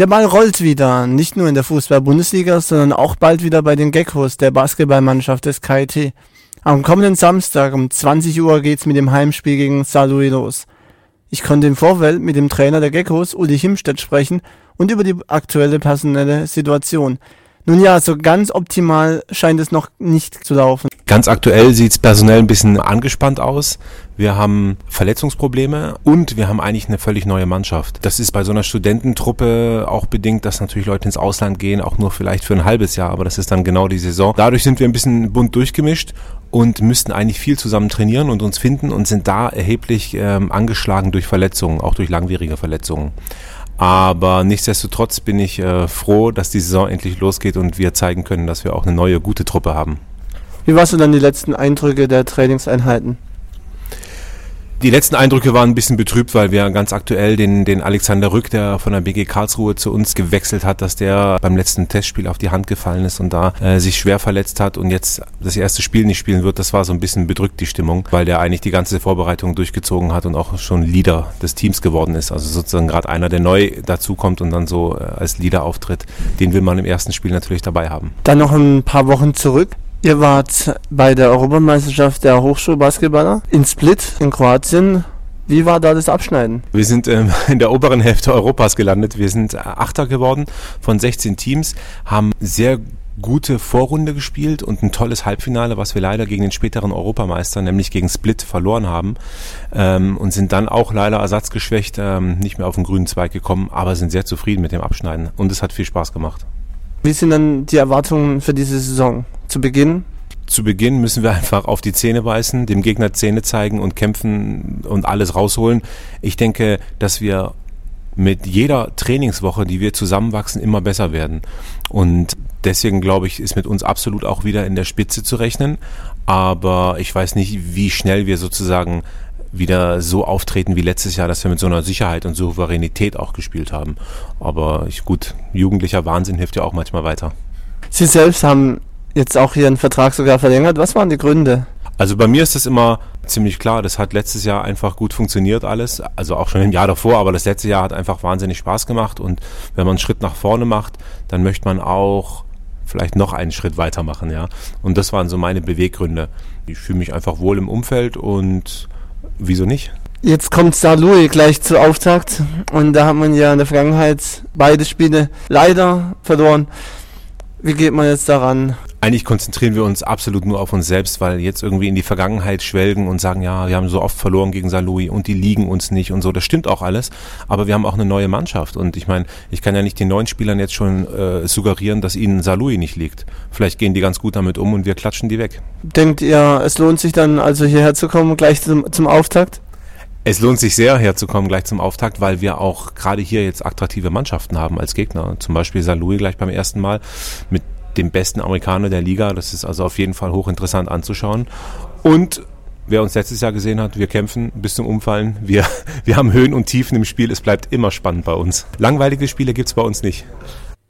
Der Ball rollt wieder, nicht nur in der Fußball-Bundesliga, sondern auch bald wieder bei den Geckos der Basketballmannschaft des KIT. Am kommenden Samstag um 20 Uhr geht's mit dem Heimspiel gegen Saarlouis los. Ich konnte im Vorfeld mit dem Trainer der Geckos, Uli Himstedt, sprechen und über die aktuelle personelle Situation. Nun ja, so ganz optimal scheint es noch nicht zu laufen. Ganz aktuell sieht es personell ein bisschen angespannt aus. Wir haben Verletzungsprobleme und wir haben eigentlich eine völlig neue Mannschaft. Das ist bei so einer Studententruppe auch bedingt, dass natürlich Leute ins Ausland gehen, auch nur vielleicht für ein halbes Jahr, aber das ist dann genau die Saison. Dadurch sind wir ein bisschen bunt durchgemischt und müssten eigentlich viel zusammen trainieren und uns finden und sind da erheblich ähm, angeschlagen durch Verletzungen, auch durch langwierige Verletzungen. Aber nichtsdestotrotz bin ich äh, froh, dass die Saison endlich losgeht und wir zeigen können, dass wir auch eine neue, gute Truppe haben. Wie warst du dann die letzten Eindrücke der Trainingseinheiten? Die letzten Eindrücke waren ein bisschen betrübt, weil wir ganz aktuell den, den Alexander Rück, der von der BG Karlsruhe zu uns gewechselt hat, dass der beim letzten Testspiel auf die Hand gefallen ist und da äh, sich schwer verletzt hat und jetzt das erste Spiel nicht spielen wird. Das war so ein bisschen bedrückt, die Stimmung, weil der eigentlich die ganze Vorbereitung durchgezogen hat und auch schon Leader des Teams geworden ist. Also sozusagen gerade einer, der neu dazukommt und dann so äh, als Leader auftritt. Den will man im ersten Spiel natürlich dabei haben. Dann noch ein paar Wochen zurück. Ihr wart bei der Europameisterschaft der Hochschulbasketballer in Split in Kroatien. Wie war da das Abschneiden? Wir sind ähm, in der oberen Hälfte Europas gelandet. Wir sind Achter geworden von 16 Teams, haben sehr gute Vorrunde gespielt und ein tolles Halbfinale, was wir leider gegen den späteren Europameister, nämlich gegen Split, verloren haben ähm, und sind dann auch leider ersatzgeschwächt ähm, nicht mehr auf den grünen Zweig gekommen, aber sind sehr zufrieden mit dem Abschneiden und es hat viel Spaß gemacht. Wie sind dann die Erwartungen für diese Saison? Zu Beginn? Zu Beginn müssen wir einfach auf die Zähne beißen, dem Gegner Zähne zeigen und kämpfen und alles rausholen. Ich denke, dass wir mit jeder Trainingswoche, die wir zusammenwachsen, immer besser werden. Und deswegen glaube ich, ist mit uns absolut auch wieder in der Spitze zu rechnen. Aber ich weiß nicht, wie schnell wir sozusagen wieder so auftreten wie letztes Jahr, dass wir mit so einer Sicherheit und Souveränität auch gespielt haben. Aber ich, gut, jugendlicher Wahnsinn hilft ja auch manchmal weiter. Sie selbst haben jetzt auch Ihren Vertrag sogar verlängert. Was waren die Gründe? Also bei mir ist das immer ziemlich klar. Das hat letztes Jahr einfach gut funktioniert alles. Also auch schon im Jahr davor, aber das letzte Jahr hat einfach wahnsinnig Spaß gemacht. Und wenn man einen Schritt nach vorne macht, dann möchte man auch vielleicht noch einen Schritt weitermachen, ja. Und das waren so meine Beweggründe. Ich fühle mich einfach wohl im Umfeld und Wieso nicht? Jetzt kommt Star Louis gleich zu Auftakt und da hat man ja in der Vergangenheit beide Spiele leider verloren. Wie geht man jetzt daran? Eigentlich konzentrieren wir uns absolut nur auf uns selbst, weil jetzt irgendwie in die Vergangenheit schwelgen und sagen, ja, wir haben so oft verloren gegen Saarlouis und die liegen uns nicht und so. Das stimmt auch alles, aber wir haben auch eine neue Mannschaft und ich meine, ich kann ja nicht den neuen Spielern jetzt schon äh, suggerieren, dass ihnen Saarlouis nicht liegt. Vielleicht gehen die ganz gut damit um und wir klatschen die weg. Denkt ihr, es lohnt sich dann also hierher zu kommen, gleich zum, zum Auftakt? Es lohnt sich sehr herzukommen gleich zum Auftakt, weil wir auch gerade hier jetzt attraktive Mannschaften haben als Gegner. Zum Beispiel Saarlouis gleich beim ersten Mal mit dem besten Amerikaner der Liga. Das ist also auf jeden Fall hochinteressant anzuschauen. Und wer uns letztes Jahr gesehen hat, wir kämpfen bis zum Umfallen. Wir, wir haben Höhen und Tiefen im Spiel. Es bleibt immer spannend bei uns. Langweilige Spiele gibt es bei uns nicht.